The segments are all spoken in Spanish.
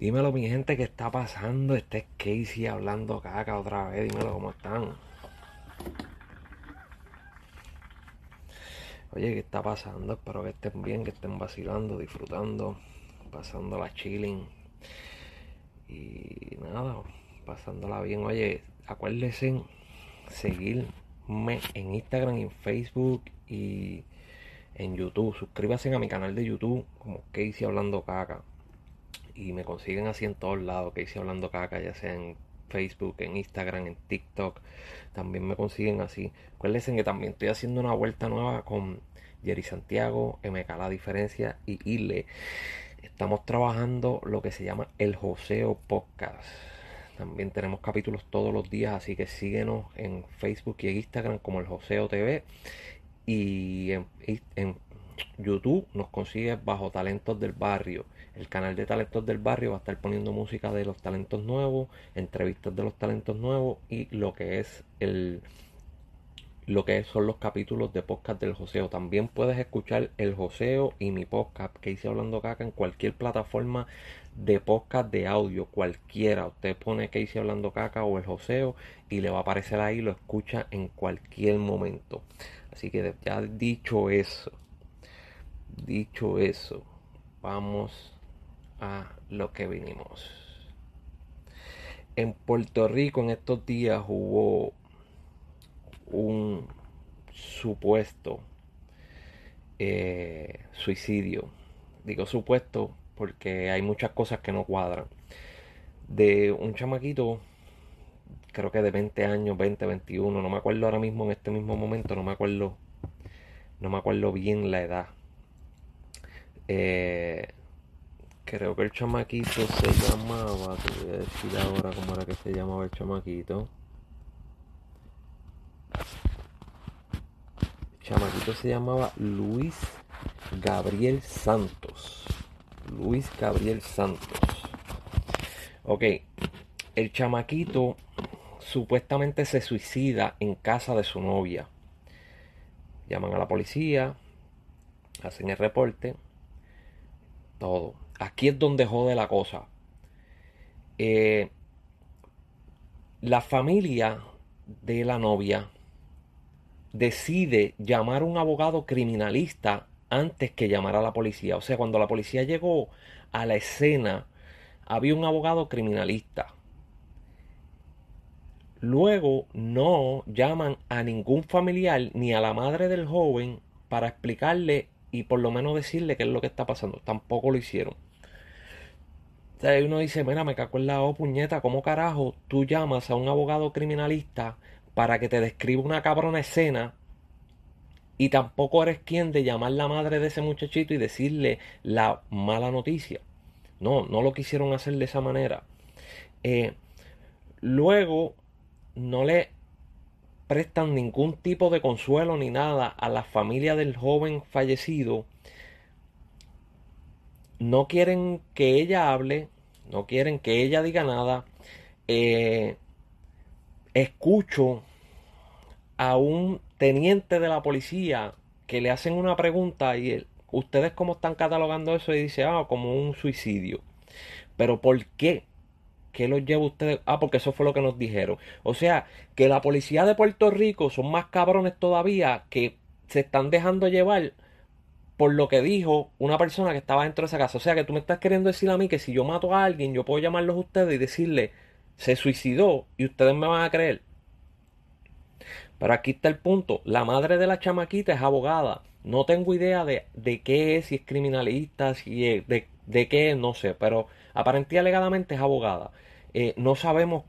Dímelo, mi gente, ¿qué está pasando? Este es Casey hablando caca otra vez. Dímelo, ¿cómo están? Oye, ¿qué está pasando? Espero que estén bien, que estén vacilando, disfrutando, pasándola chilling. Y nada, pasándola bien. Oye, acuérdense seguirme en Instagram, en Facebook y en YouTube. Suscríbanse a mi canal de YouTube como Casey Hablando Caca y me consiguen así en todos lados, que hice hablando caca, ya sea en Facebook, en Instagram, en TikTok, también me consiguen así. Acuérdense que también estoy haciendo una vuelta nueva con Jerry Santiago, MK La Diferencia y Ile. Estamos trabajando lo que se llama el Joseo Podcast. También tenemos capítulos todos los días, así que síguenos en Facebook y en Instagram como el Joseo TV. Y en, en YouTube nos consigues bajo Talentos del Barrio. El canal de Talentos del Barrio va a estar poniendo música de los talentos nuevos, entrevistas de los talentos nuevos y lo que es el lo que son los capítulos de podcast del Joseo. También puedes escuchar el Joseo y mi podcast que hice hablando caca en cualquier plataforma de podcast de audio, cualquiera. Usted pone que hice hablando caca o el Joseo y le va a aparecer ahí, lo escucha en cualquier momento. Así que ya dicho eso, dicho eso, vamos a lo que vinimos. En Puerto Rico en estos días hubo un supuesto eh, suicidio. Digo supuesto porque hay muchas cosas que no cuadran. De un chamaquito, creo que de 20 años, 20, 21, no me acuerdo ahora mismo en este mismo momento, no me acuerdo, no me acuerdo bien la edad. Eh, Creo que el chamaquito se llamaba, te voy a decir ahora cómo era que se llamaba el chamaquito. El chamaquito se llamaba Luis Gabriel Santos. Luis Gabriel Santos. Ok, el chamaquito supuestamente se suicida en casa de su novia. Llaman a la policía, hacen el reporte, todo aquí es donde jode la cosa. Eh, la familia de la novia decide llamar a un abogado criminalista antes que llamar a la policía. O sea, cuando la policía llegó a la escena, había un abogado criminalista. Luego no llaman a ningún familiar ni a la madre del joven para explicarle y por lo menos decirle qué es lo que está pasando. Tampoco lo hicieron. Sea, uno dice, mira, me cago en la O, puñeta, ¿cómo carajo tú llamas a un abogado criminalista para que te describa una cabrona escena y tampoco eres quien de llamar la madre de ese muchachito y decirle la mala noticia? No, no lo quisieron hacer de esa manera. Eh, luego, no le prestan ningún tipo de consuelo ni nada a la familia del joven fallecido. No quieren que ella hable, no quieren que ella diga nada. Eh, escucho a un teniente de la policía que le hacen una pregunta y él, ustedes cómo están catalogando eso y dice, ah, como un suicidio. Pero ¿por qué? ¿Qué los lleva ustedes? Ah, porque eso fue lo que nos dijeron. O sea, que la policía de Puerto Rico son más cabrones todavía que se están dejando llevar por lo que dijo una persona que estaba dentro de esa casa. O sea, que tú me estás queriendo decir a mí que si yo mato a alguien, yo puedo llamarlos a ustedes y decirle, se suicidó y ustedes me van a creer. Pero aquí está el punto. La madre de la chamaquita es abogada. No tengo idea de, de qué es, si es criminalista, si es, de, de qué, no sé. Pero aparentemente alegadamente es abogada. Eh, no sabemos,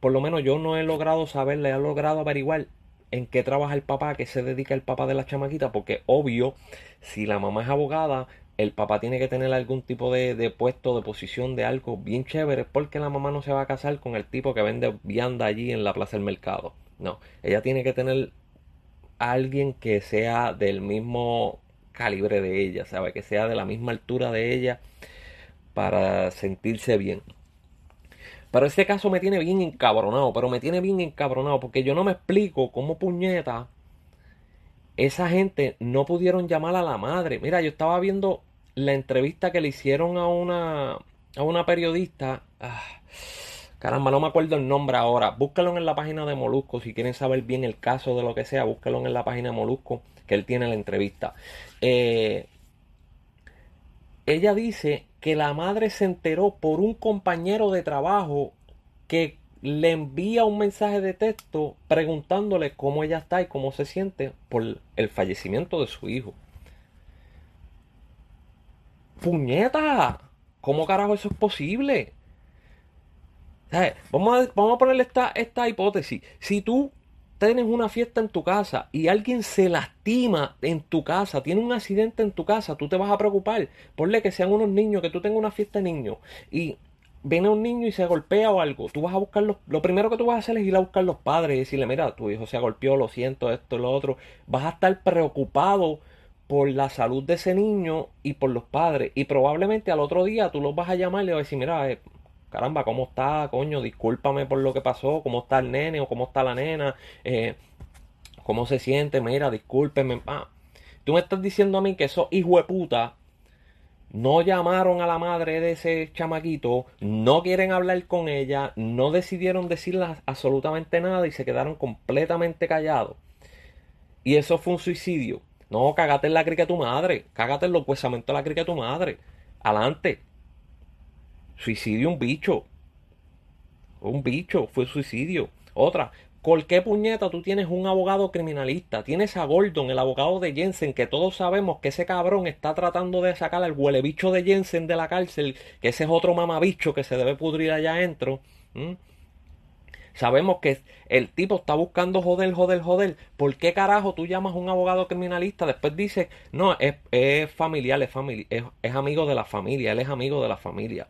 por lo menos yo no he logrado saber, le he logrado averiguar en qué trabaja el papá, qué se dedica el papá de la chamaquita, porque obvio, si la mamá es abogada, el papá tiene que tener algún tipo de, de, puesto, de posición, de algo bien chévere, porque la mamá no se va a casar con el tipo que vende vianda allí en la plaza del mercado. No, ella tiene que tener alguien que sea del mismo calibre de ella, ¿sabe? Que sea de la misma altura de ella para sentirse bien. Pero este caso me tiene bien encabronado, pero me tiene bien encabronado porque yo no me explico cómo puñeta esa gente no pudieron llamar a la madre. Mira, yo estaba viendo la entrevista que le hicieron a una a una periodista. Ah, caramba, no me acuerdo el nombre ahora. Búscalo en la página de Molusco. Si quieren saber bien el caso de lo que sea, búscalo en la página de Molusco, que él tiene la entrevista. Eh, ella dice que la madre se enteró por un compañero de trabajo que le envía un mensaje de texto preguntándole cómo ella está y cómo se siente por el fallecimiento de su hijo. ¡Puñeta! ¿Cómo carajo eso es posible? Vamos a, vamos a ponerle esta, esta hipótesis. Si tú tienes una fiesta en tu casa y alguien se lastima en tu casa, tiene un accidente en tu casa, tú te vas a preocupar. Ponle que sean unos niños, que tú tengas una fiesta de niños y viene un niño y se golpea o algo, tú vas a buscar los, lo primero que tú vas a hacer es ir a buscar los padres y decirle, mira, tu hijo se golpeó, lo siento, esto, lo otro. Vas a estar preocupado por la salud de ese niño y por los padres. Y probablemente al otro día tú los vas a llamar y le vas a decir, mira, eh, caramba, ¿cómo está, coño? Discúlpame por lo que pasó, ¿cómo está el nene o cómo está la nena? Eh, ¿Cómo se siente? Mira, discúlpeme. Ah, tú me estás diciendo a mí que esos hijos de puta no llamaron a la madre de ese chamaquito, no quieren hablar con ella, no decidieron decirle absolutamente nada y se quedaron completamente callados. Y eso fue un suicidio. No, cágate en la crica de tu madre, cágate en los huesamentos de la crica de tu madre. Adelante. Suicidio un bicho. Un bicho, fue suicidio. Otra, ¿Por qué puñeta tú tienes un abogado criminalista? Tienes a Gordon, el abogado de Jensen, que todos sabemos que ese cabrón está tratando de sacar al huelebicho de Jensen de la cárcel, que ese es otro mamabicho que se debe pudrir allá adentro. Sabemos que el tipo está buscando joder, joder, joder. ¿Por qué carajo tú llamas a un abogado criminalista? Después dice, no, es, familiar, es, es amigo de la familia, él es amigo de la familia.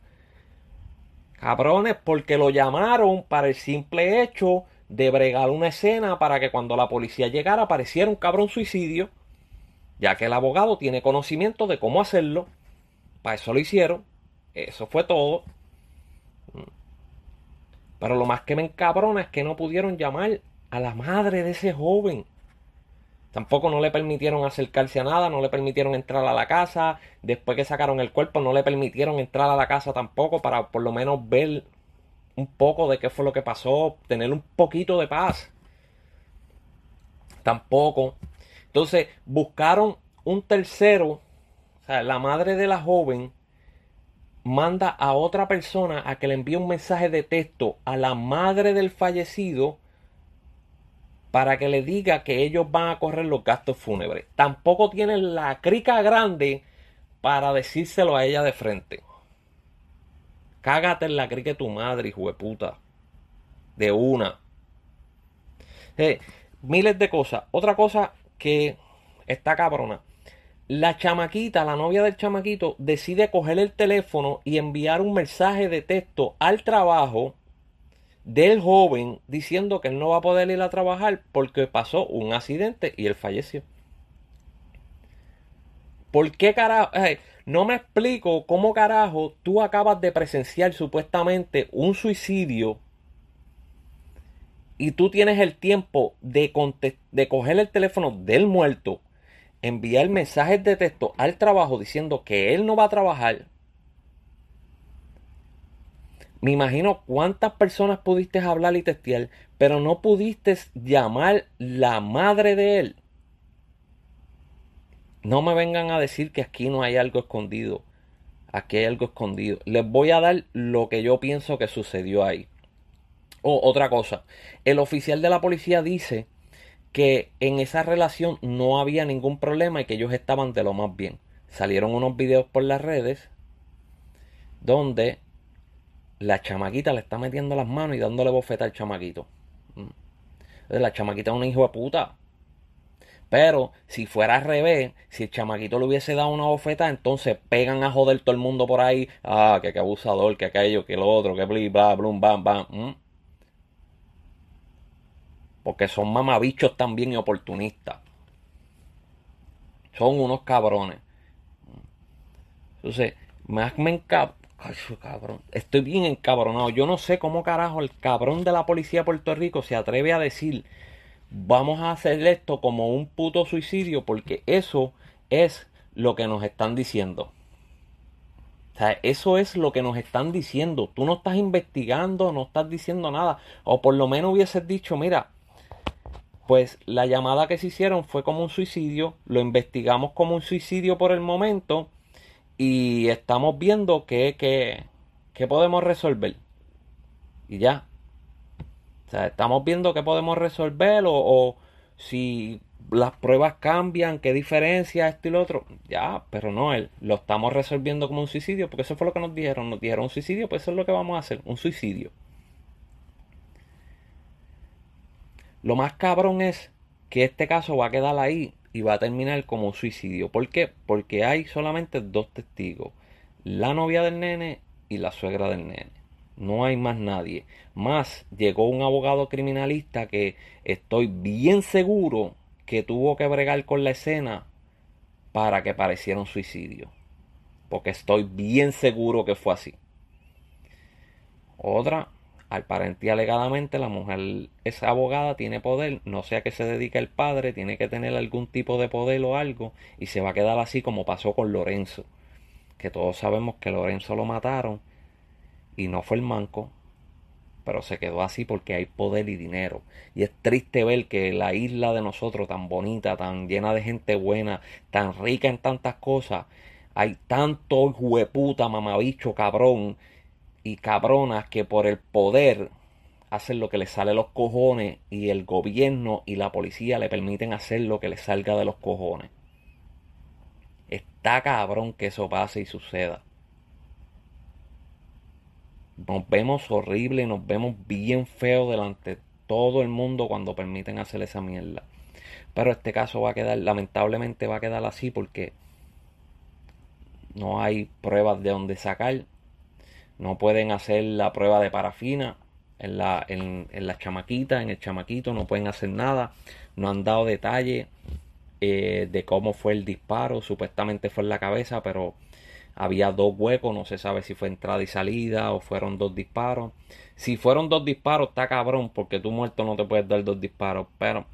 Cabrones, porque lo llamaron para el simple hecho de bregar una escena para que cuando la policía llegara apareciera un cabrón suicidio, ya que el abogado tiene conocimiento de cómo hacerlo. Para eso lo hicieron. Eso fue todo. Pero lo más que me encabrona es que no pudieron llamar a la madre de ese joven. Tampoco no le permitieron acercarse a nada, no le permitieron entrar a la casa. Después que sacaron el cuerpo, no le permitieron entrar a la casa tampoco para por lo menos ver un poco de qué fue lo que pasó, tener un poquito de paz. Tampoco. Entonces buscaron un tercero, o sea, la madre de la joven manda a otra persona a que le envíe un mensaje de texto a la madre del fallecido para que le diga que ellos van a correr los gastos fúnebres. Tampoco tienen la crica grande para decírselo a ella de frente. Cágate en la crica de tu madre, hijo de puta. De una. Eh, miles de cosas. Otra cosa que está cabrona. La chamaquita, la novia del chamaquito, decide coger el teléfono y enviar un mensaje de texto al trabajo del joven diciendo que él no va a poder ir a trabajar porque pasó un accidente y él falleció. ¿Por qué carajo? no me explico cómo carajo tú acabas de presenciar supuestamente un suicidio y tú tienes el tiempo de, de coger el teléfono del muerto, enviar mensajes de texto al trabajo diciendo que él no va a trabajar. Me imagino cuántas personas pudiste hablar y testear, pero no pudiste llamar la madre de él no me vengan a decir que aquí no hay algo escondido. Aquí hay algo escondido. Les voy a dar lo que yo pienso que sucedió ahí. O otra cosa. El oficial de la policía dice que en esa relación no había ningún problema y que ellos estaban de lo más bien. Salieron unos videos por las redes donde la chamaquita le está metiendo las manos y dándole bofeta al chamaquito. Mm. La chamaquita es una hijo de puta. Pero si fuera al revés, si el chamaquito le hubiese dado una bofeta, entonces pegan a joder todo el mundo por ahí. Ah, que, abusador, que aquello, que lo otro, que bli, bla, blum, bam, bam. Porque son mamabichos también y oportunistas. Son unos cabrones. Entonces, más me encab... cabrón. Estoy bien encabronado. Yo no sé cómo carajo el cabrón de la policía de Puerto Rico se atreve a decir vamos a hacer esto como un puto suicidio porque eso es lo que nos están diciendo. O sea, eso es lo que nos están diciendo. Tú no estás investigando, no estás diciendo nada. O por lo menos hubieses dicho, mira, pues la llamada que se hicieron fue como un suicidio, lo investigamos como un suicidio por el momento y estamos viendo qué que, podemos resolver. Y ya. O sea, estamos viendo qué podemos resolver o, o si las pruebas cambian, qué diferencia, esto y lo otro. Ya, pero no, él lo estamos resolviendo como un suicidio, porque eso fue lo que nos dijeron. Nos dijeron un suicidio, pues eso es lo que vamos a hacer, un suicidio. Lo más cabrón es que este caso va a quedar ahí y va a terminar como suicidio. ¿Por qué? Porque hay solamente dos testigos. La novia del nene y la suegra del nene. No hay más nadie. Más llegó un abogado criminalista que estoy bien seguro que tuvo que bregar con la escena para que pareciera un suicidio. Porque estoy bien seguro que fue así. Otra, al parecer alegadamente la mujer es abogada, tiene poder, no sé a qué se dedica el padre, tiene que tener algún tipo de poder o algo y se va a quedar así como pasó con Lorenzo. Que todos sabemos que Lorenzo lo mataron y no fue el manco, pero se quedó así porque hay poder y dinero. Y es triste ver que la isla de nosotros, tan bonita, tan llena de gente buena, tan rica en tantas cosas, hay tanto hueputa, mamabicho, cabrón y cabronas que por el poder hacen lo que les sale los cojones y el gobierno y la policía le permiten hacer lo que les salga de los cojones. Está cabrón que eso pase y suceda nos vemos horrible, nos vemos bien feo delante de todo el mundo cuando permiten hacer esa mierda. Pero este caso va a quedar, lamentablemente va a quedar así porque no hay pruebas de dónde sacar. No pueden hacer la prueba de parafina en la, en, la chamaquita, en el chamaquito, no pueden hacer nada. No han dado detalle eh, de cómo fue el disparo. Supuestamente fue en la cabeza, pero había dos huecos, no se sabe si fue entrada y salida o fueron dos disparos. Si fueron dos disparos, está cabrón, porque tú muerto no te puedes dar dos disparos, pero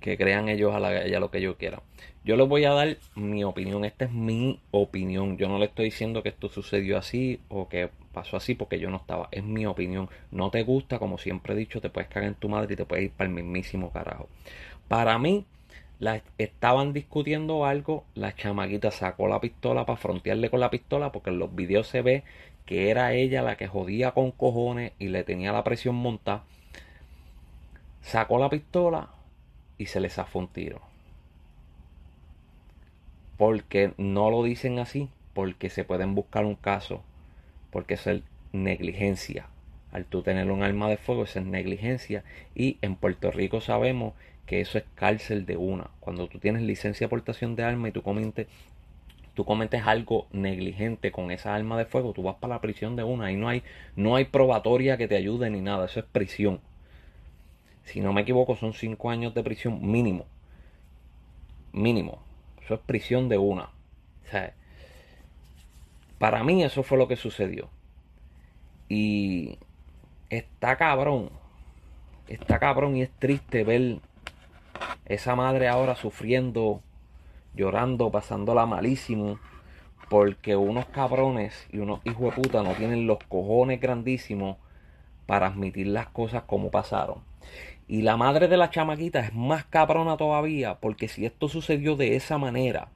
que crean ellos a, la, lo que yo quiera. Yo les voy a dar mi opinión, esta es mi opinión. Yo no le estoy diciendo que esto sucedió así o que pasó así porque yo no estaba, es mi opinión. No te gusta, como siempre he dicho, te puedes cagar en tu madre y te puedes ir para el mismísimo carajo. Para mí, la, estaban discutiendo algo, la chamaquita sacó la pistola para frontearle con la pistola porque en los videos se ve que era ella la que jodía con cojones y le tenía la presión montada. Sacó la pistola y se le zafó un tiro. Porque no lo dicen así, porque se pueden buscar un caso, porque es negligencia. Al tú tener un arma de fuego, eso es negligencia. Y en Puerto Rico sabemos que eso es cárcel de una. Cuando tú tienes licencia de aportación de arma y tú cometes, tú cometes algo negligente con esa arma de fuego, tú vas para la prisión de una. y no hay, no hay probatoria que te ayude ni nada. Eso es prisión. Si no me equivoco, son cinco años de prisión mínimo. Mínimo. Eso es prisión de una. O sea, para mí eso fue lo que sucedió. Y está cabrón. Está cabrón y es triste ver esa madre ahora sufriendo, llorando, pasándola malísimo, porque unos cabrones y unos hijos de puta no tienen los cojones grandísimos para admitir las cosas como pasaron. Y la madre de la chamaquita es más cabrona todavía, porque si esto sucedió de esa manera,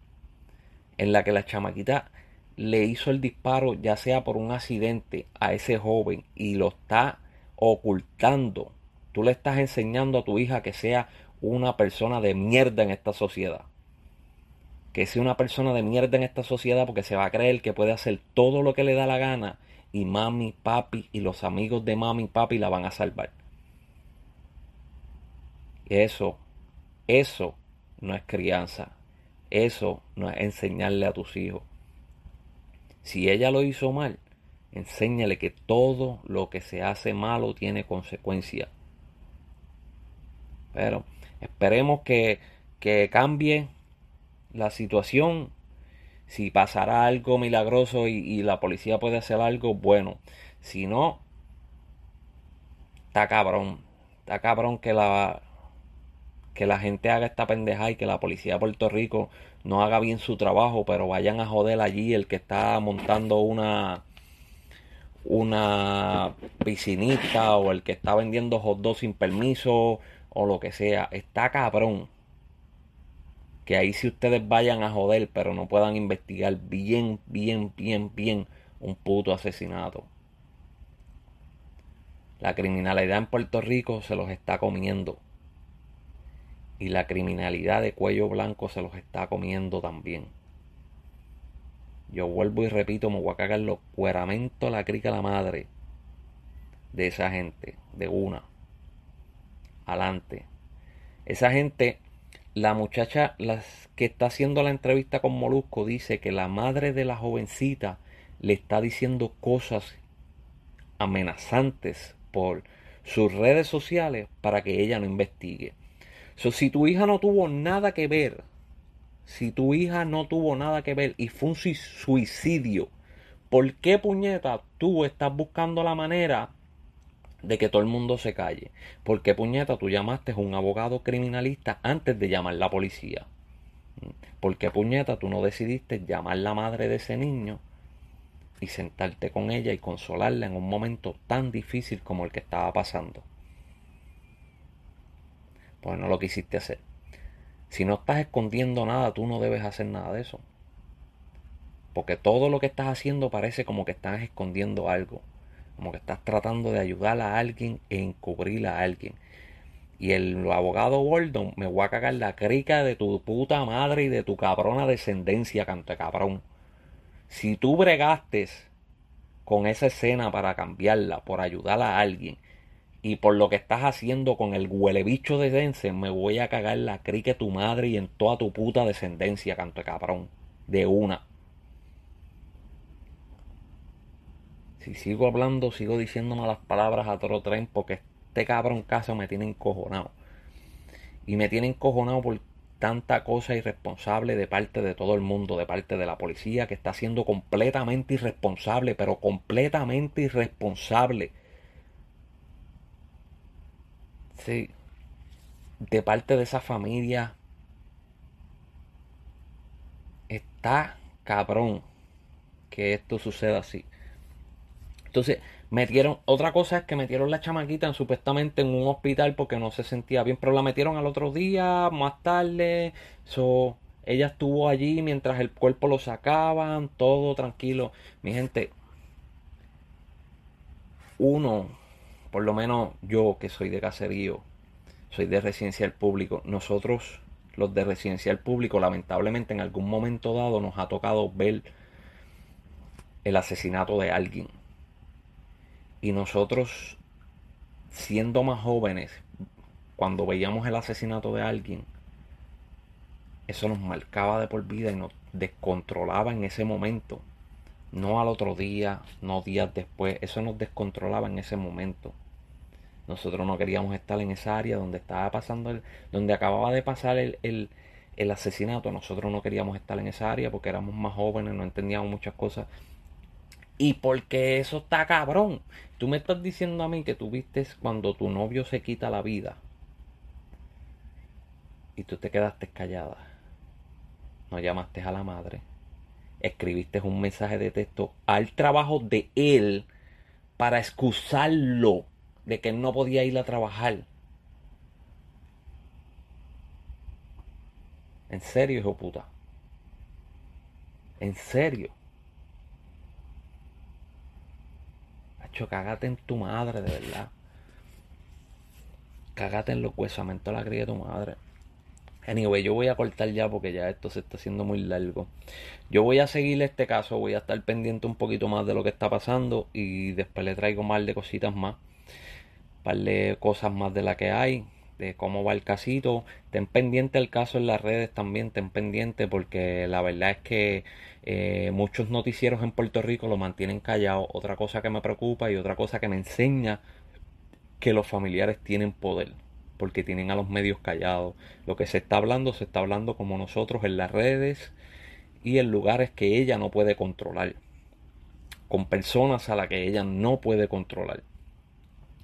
en la que la chamaquita le hizo el disparo, ya sea por un accidente, a ese joven y lo está ocultando, tú le estás enseñando a tu hija que sea una persona de mierda en esta sociedad. Que sea una persona de mierda en esta sociedad porque se va a creer que puede hacer todo lo que le da la gana y mami, papi y los amigos de mami papi la van a salvar. Eso, eso no es crianza. Eso no es enseñarle a tus hijos. Si ella lo hizo mal, enséñale que todo lo que se hace malo tiene consecuencias. Pero Esperemos que, cambie la situación. Si pasará algo milagroso y, la policía puede hacer algo, bueno. Si no, está cabrón. Está cabrón que la que la gente haga esta pendeja y que la policía de Puerto Rico no haga bien su trabajo, pero vayan a joder allí el que está montando una una piscinita o el que está vendiendo hot dogs sin permiso o lo que sea, está cabrón. Que ahí si ustedes vayan a joder, pero no puedan investigar bien, bien, bien, bien un puto asesinato. La criminalidad en Puerto Rico se los está comiendo. Y la criminalidad de cuello blanco se los está comiendo también. Yo vuelvo y repito, me voy a cagar los cueramentos la crica la madre de esa gente, de una. Adelante. Esa gente, la muchacha las que está haciendo la entrevista con Molusco dice que la madre de la jovencita le está diciendo cosas amenazantes por sus redes sociales para que ella no investigue. Si tu hija no tuvo nada que ver si tu hija no tuvo nada que ver y fue un suicidio, ¿por qué puñeta tú estás buscando la manera de que todo el mundo se calle? ¿Por qué puñeta tú llamaste a un abogado criminalista antes de llamar a la policía? ¿Por qué puñeta tú no decidiste llamar a la madre de ese niño y sentarte con ella y consolarla en un momento tan difícil como el que estaba pasando? Pues no lo quisiste hacer. Si no estás escondiendo nada, tú no debes hacer nada de eso. Porque todo lo que estás haciendo parece como que estás escondiendo algo. Como que estás tratando de ayudar a alguien e encubrir a alguien. Y el abogado Gordon me voy a cagar la crica de tu puta madre y de tu cabrona descendencia, cabrón. Si tú bregaste con esa escena para cambiarla, por ayudar a alguien, y por lo que estás haciendo con el huele bicho de Dense, me voy a cagar la crique tu madre y en toda tu puta descendencia, canto de cabrón. De una. Si sigo hablando, sigo diciendo malas palabras a todo tren porque este cabrón caso me tiene encojonado. Y me tiene encojonado por tanta cosa irresponsable de parte de todo el mundo, de parte de la policía, que está siendo completamente irresponsable, pero completamente irresponsable Sí. De parte de esa familia. Está cabrón que esto suceda así. Entonces, metieron, otra cosa es que metieron la chamaquita supuestamente en un hospital porque no se sentía bien, pero la metieron al otro día, más tarde. So, ella estuvo allí mientras el cuerpo lo sacaban, todo tranquilo. Mi gente, uno por lo menos yo que soy de caserío, soy de residencial público, nosotros los de residencial público lamentablemente en algún momento dado nos ha tocado ver el asesinato de alguien. Y nosotros, siendo más jóvenes, cuando veíamos el asesinato de alguien, eso nos marcaba de por vida y nos descontrolaba en ese momento. No al otro día, no días después, eso nos descontrolaba en ese momento. Nosotros no queríamos estar en esa área donde estaba pasando, el, donde acababa de pasar el, el, asesinato. Nosotros no queríamos estar en esa área porque éramos más jóvenes, no entendíamos muchas cosas. Y porque eso está cabrón. Tú me estás diciendo a mí que tú viste cuando tu novio se quita la vida. Y tú te quedaste callada. No llamaste a la madre. Escribiste un mensaje de texto al trabajo de él para excusarlo de que no podía ir a trabajar. En serio, hijo puta. En serio. Hacho, cagate en tu madre, de verdad. Cagate en los huesamentos la cría de tu madre. Anyway, yo voy a cortar ya porque ya esto se está haciendo muy largo. Yo voy a seguir este caso, voy a estar pendiente un poquito más de lo que está pasando y después le traigo más de cositas más par cosas más de la que hay, de cómo va el casito. Ten pendiente el caso en las redes también, ten pendiente porque la verdad es que eh, muchos noticieros en Puerto Rico lo mantienen callado. Otra cosa que me preocupa y otra cosa que me enseña que los familiares tienen poder porque tienen a los medios callados. Lo que se está hablando se está hablando como nosotros en las redes y en lugares que ella no puede controlar. Con personas a las que ella no puede controlar.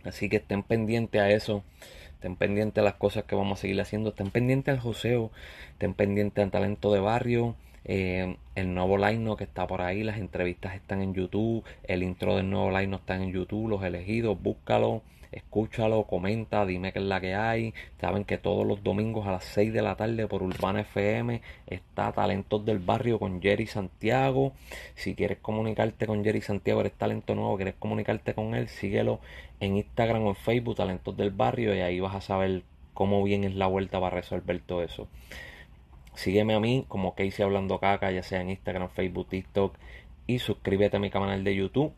Así que estén pendientes a eso. estén pendientes de las cosas que vamos a seguir haciendo, estén pendientes al joseo, estén pendientes al talento de barrio, eh, el nuevo line que está por ahí, las entrevistas están en YouTube, el intro del nuevo line está en YouTube, los elegidos, búscalo, escúchalo, comenta, dime qué es la que hay. Saben que todos los domingos a las 6 de la tarde por Urbana FM está Talentos del Barrio con Jerry Santiago. Si quieres comunicarte con Jerry Santiago, eres talento nuevo, quieres comunicarte con él, síguelo en Instagram o en Facebook, Talentos del Barrio, y ahí vas a saber cómo bien es la vuelta para resolver todo eso. Sígueme a mí como Casey Hablando Caca, ya sea en Instagram, Facebook, TikTok, y suscríbete a mi canal de YouTube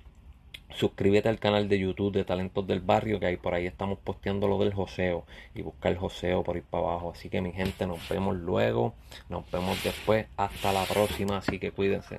Suscríbete al canal de YouTube de Talentos del Barrio, que ahí por ahí estamos posteando lo del joseo y busca el joseo por ir para abajo. Así que mi gente, nos vemos luego, nos vemos después, hasta la próxima, así que cuídense.